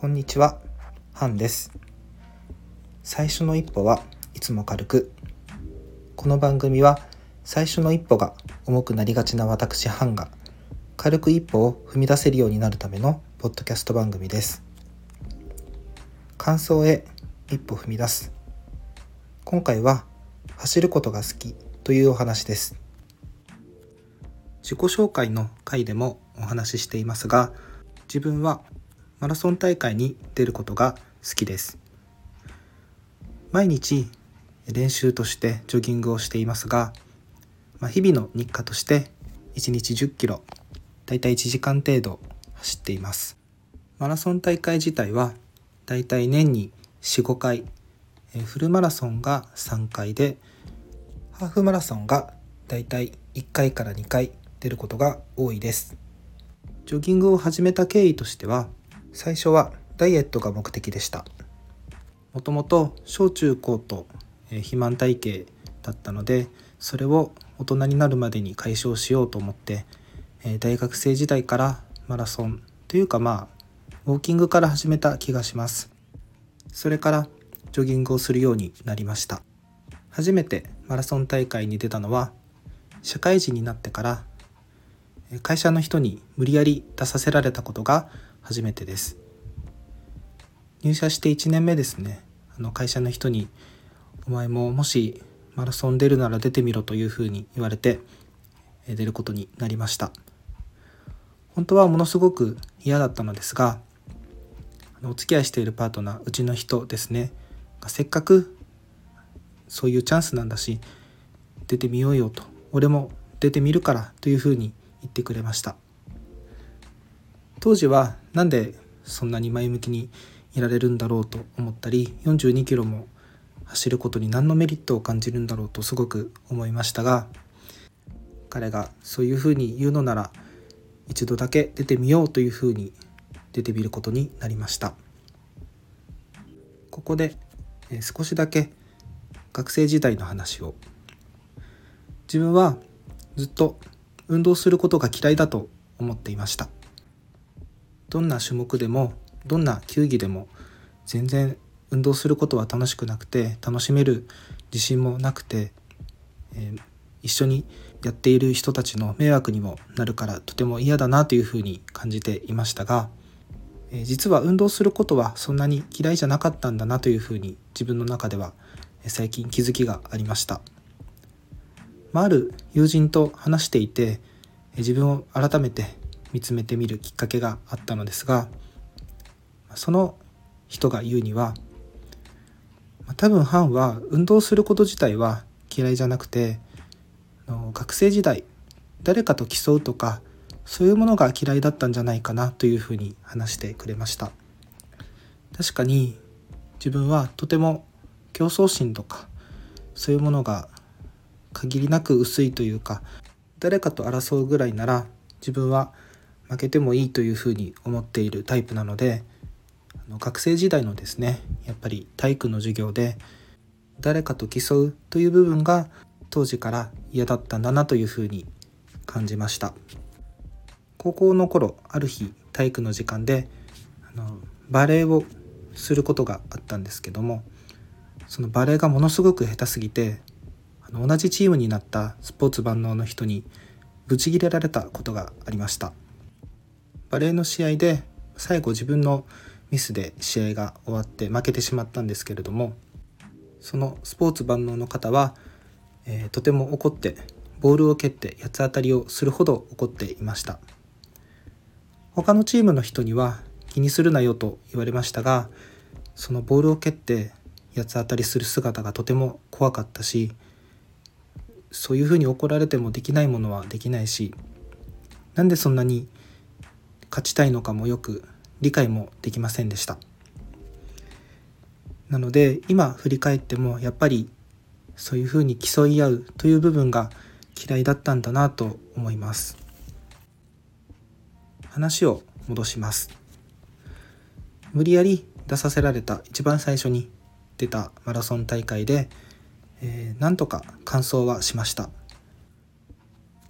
こんにちは、ハンです。最初の一歩はいつも軽く。この番組は最初の一歩が重くなりがちな私ハンが軽く一歩を踏み出せるようになるためのポッドキャスト番組です。感想へ一歩踏み出す。今回は走ることが好きというお話です。自己紹介の回でもお話ししていますが、自分はマラソン大会に出ることが好きです。毎日練習としてジョギングをしていますが、まあ、日々の日課として1日10キロだいたい1時間程度走っています。マラソン大会自体はだいたい年に45回フルマラソンが3回でハーフマラソンがだいたい1回から2回出ることが多いです。ジョギングを始めた経緯としては最初はダイエットが目的でした。もともと小中高と、肥満体型だったのでそれを大人になるまでに解消しようと思って、大学生時代からマラソンというかまあウォーキングから始めた気がします。それからジョギングをするようになりました。初めてマラソン大会に出たのは社会人になってから会社の人に無理やり出させられたことが初めてです。入社して1年目ですね。あの会社の人に「お前ももしマラソン出るなら出てみろ」というふうに言われて出ることになりました。本当はものすごく嫌だったのですがお付き合いしているパートナーうちの人ですね。せっかくそういうチャンスなんだし出てみようよと。俺も出てみるからというふうに言ってくれました。当時はなんでそんなに前向きにいられるんだろうと思ったり42キロも走ることに何のメリットを感じるんだろうとすごく思いましたが彼がそういうふうに言うのなら一度だけ出てみようというふうに出てみることになりました。ここで少しだけ学生時代の話を。自分はずっと運動することが嫌いだと思っていました。どんな種目でもどんな球技でも全然運動することは楽しくなくて楽しめる自信もなくて、えー、一緒にやっている人たちの迷惑にもなるからとても嫌だなというふうに感じていましたが、えー、実は運動することはそんなに嫌いじゃなかったんだなというふうに自分の中では最近気づきがありました。まあ、ある友人と話していて自分を改めて見つめてみるきっかけがあったのですがその人が言うには多分ハンは運動すること自体は嫌いじゃなくて学生時代誰かと競うとかそういうものが嫌いだったんじゃないかなというふうに話してくれました。確かに自分はとても競争心とかそういうものが限りなく薄いというか誰かと争うぐらいなら自分は負けてもいいというふうに思っているタイプなので学生時代のですねやっぱり体育の授業で誰かと競うという部分が当時から嫌だったんだなというふうに感じました。高校の頃ある日体育の時間であのバレエをすることがあったんですけどもそのバレエがものすごく下手すぎてあの同じチームになったスポーツ万能の人にブチギレられたことがありました。バレーの試合で最後自分のミスで試合が終わって負けてしまったんですけれどもそのスポーツ万能の方は、えー、とても怒ってボールを蹴って八つ当たりをするほど怒っていました。他のチームの人には気にするなよと言われましたがそのボールを蹴って八つ当たりする姿がとても怖かったしそういうふうに怒られてもできないものはできないしなんでそんなに勝ちたいのかもよく理解もできませんでした。なので今振り返ってもやっぱりそういうふうに競い合うという部分が嫌いだったんだなと思います。話を戻します。無理やり出させられた一番最初に出たマラソン大会で、えー、なんとか完走はしました。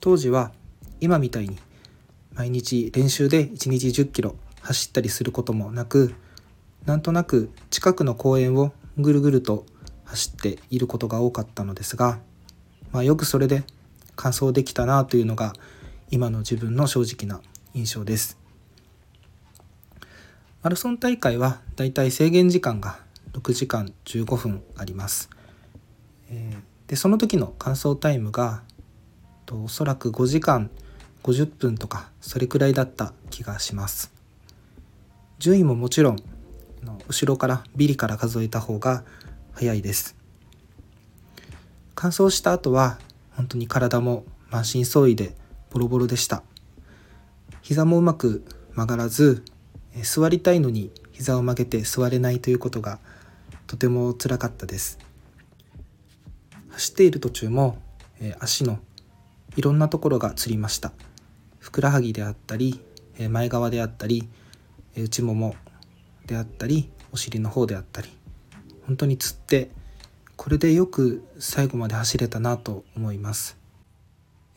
当時は今みたいに毎日練習で1日1 0キロ走ったりすることもなくなんとなく近くの公園をぐるぐると走っていることが多かったのですが、まあ、よくそれで完走できたなというのが今の自分の正直な印象です。マラソン大会はだいたい制限時間が6時間15分あります。でその時の完走タイムがおそらく5時間50分とかそれくらいだった気がします。順位ももちろん後ろからビリから数えた方が早いです。乾燥した後は本当に体も満身創痍でボロボロでした膝もうまく曲がらず座りたいのに膝を曲げて座れないということがとてもつらかったです走っている途中も足のいろんなところがつりましたふくらはぎであったり前側であったり内ももであったりお尻の方であったり本当につってこれでよく最後まで走れたなと思います。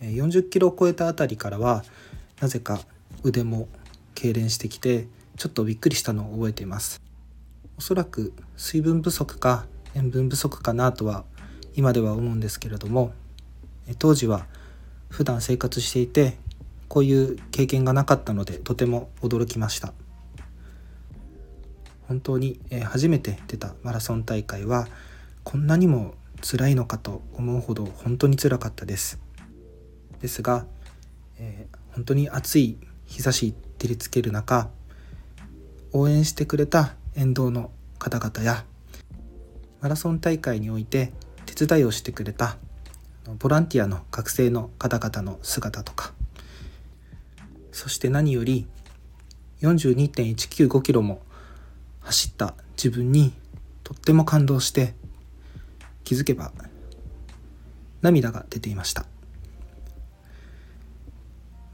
40キロを超えたあたりからはなぜか腕も痙攣してきてちょっとびっくりしたのを覚えています。おそらく水分不足か塩分不足かなとは今では思うんですけれども当時は普段生活していてこういう経験がなかったのでとても驚きました。本当に初めて出たマラソン大会はこんなにも辛いのかと思うほど本当につらかったです。ですが、えー、本当に暑い日差し照りつける中応援してくれた沿道の方々やマラソン大会において手伝いをしてくれたボランティアの学生の方々の姿とかそして何より42.195キロも走った自分にとっても感動して気づけば涙が出ていました。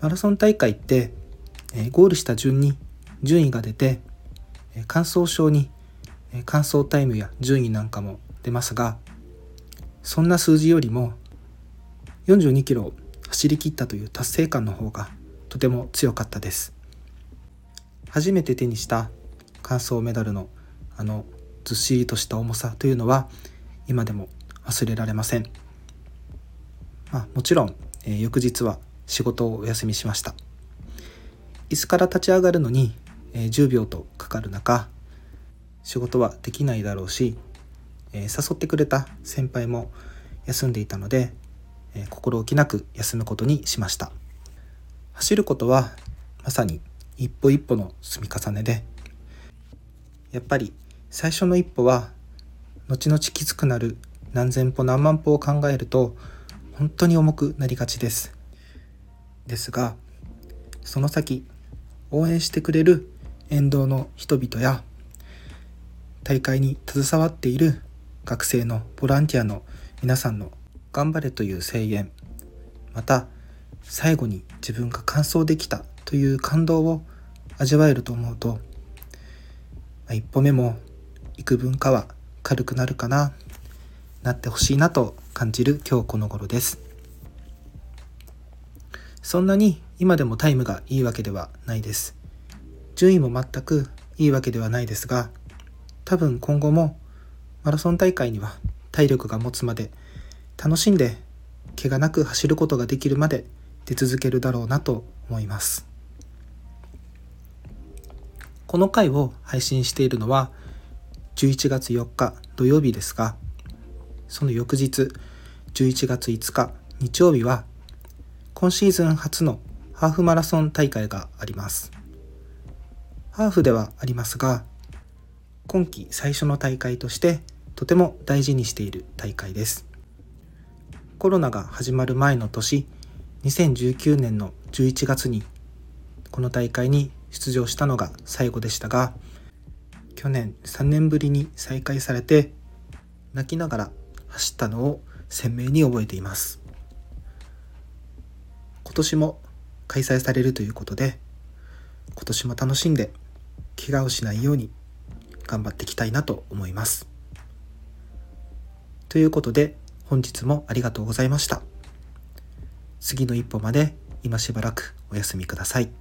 マラソン大会って、えゴールした順に順位が出て、え完走証に、え完走タイムや順位なんかも出ますがそんな数字よりも42キロを走り切ったという達成感の方がとても強かったです初めて手にした完走メダルのあのずっしりとした重さというのは今でも忘れられません。まあ、もちろん、えー、翌日は仕事をお休みしました。椅子から立ち上がるのに、えー、10秒とかかる中仕事はできないだろうし、えー、誘ってくれた先輩も休んでいたので、え心置きなく休むことにしました走ることはまさに一歩一歩の積み重ねでやっぱり最初の一歩は後々きつくなる何千歩何万歩を考えると本当に重くなりがちです。ですがその先応援してくれる沿道の人々や大会に携わっている学生のボランティアの皆さんの頑張れという声援また最後に自分が完走できたという感動を味わえると思うと一歩目も幾分かは軽くなるかななってほしいなと感じる今日この頃です。そんなに今でもタイムがいいわけではないです。順位も全くいいわけではないですが多分今後もマラソン大会には体力が持つまで楽しんで怪我なく走ることができるまで出続けるだろうなと思います。この回を配信しているのは11月4日土曜日ですがその翌日11月5日日曜日は今シーズン初のハーフマラソン大会があります。ハーフではありますが今季最初の大会としてとても大事にしている大会です。コロナが始まる前の年2019年の11月にこの大会に出場したのが最後でしたが去年3年ぶりに再開されて泣きながら走ったのを鮮明に覚えています。今年も開催されるということで今年も楽しんで怪我をしないように頑張っていきたいなと思います。ということで本日もありがとうございました。次の一歩まで今しばらくお休みください。